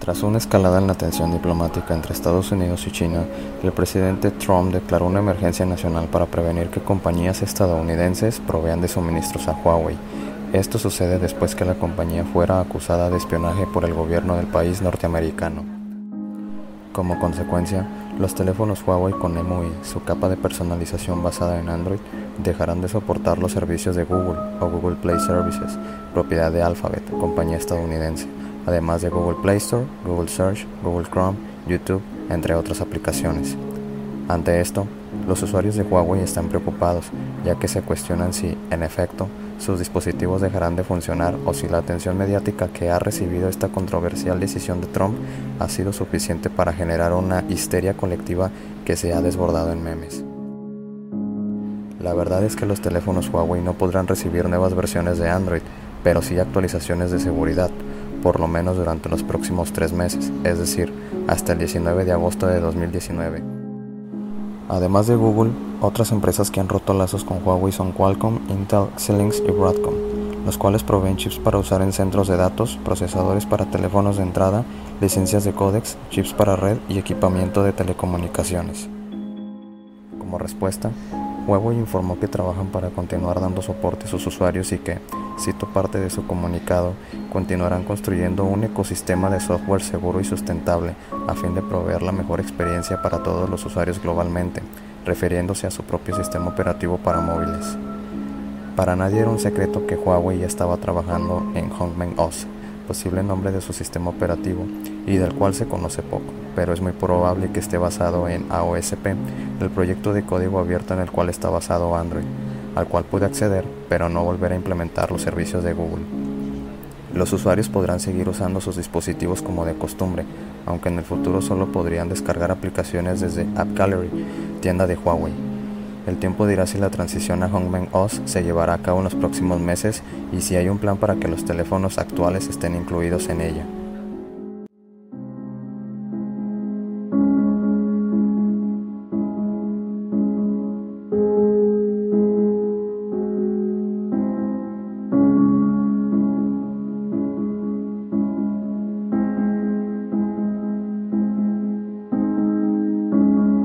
Tras una escalada en la tensión diplomática entre Estados Unidos y China, el presidente Trump declaró una emergencia nacional para prevenir que compañías estadounidenses provean de suministros a Huawei. Esto sucede después que la compañía fuera acusada de espionaje por el gobierno del país norteamericano. Como consecuencia, los teléfonos Huawei con EMUI, su capa de personalización basada en Android, dejarán de soportar los servicios de Google o Google Play Services, propiedad de Alphabet, compañía estadounidense además de Google Play Store, Google Search, Google Chrome, YouTube, entre otras aplicaciones. Ante esto, los usuarios de Huawei están preocupados, ya que se cuestionan si, en efecto, sus dispositivos dejarán de funcionar o si la atención mediática que ha recibido esta controversial decisión de Trump ha sido suficiente para generar una histeria colectiva que se ha desbordado en memes. La verdad es que los teléfonos Huawei no podrán recibir nuevas versiones de Android, pero sí actualizaciones de seguridad, por lo menos durante los próximos tres meses, es decir, hasta el 19 de agosto de 2019. Además de Google, otras empresas que han roto lazos con Huawei son Qualcomm, Intel, Xilinx y Broadcom, los cuales proveen chips para usar en centros de datos, procesadores para teléfonos de entrada, licencias de códex, chips para red y equipamiento de telecomunicaciones. Como respuesta, Huawei informó que trabajan para continuar dando soporte a sus usuarios y que, cito parte de su comunicado, continuarán construyendo un ecosistema de software seguro y sustentable a fin de proveer la mejor experiencia para todos los usuarios globalmente, refiriéndose a su propio sistema operativo para móviles. Para nadie era un secreto que Huawei ya estaba trabajando en Hongmeng OS, posible nombre de su sistema operativo, y del cual se conoce poco, pero es muy probable que esté basado en AOSP, el proyecto de código abierto en el cual está basado Android, al cual puede acceder, pero no volver a implementar los servicios de Google. Los usuarios podrán seguir usando sus dispositivos como de costumbre, aunque en el futuro solo podrían descargar aplicaciones desde App Gallery, tienda de Huawei. El tiempo dirá si la transición a Hongmeng OS se llevará a cabo en los próximos meses y si hay un plan para que los teléfonos actuales estén incluidos en ella.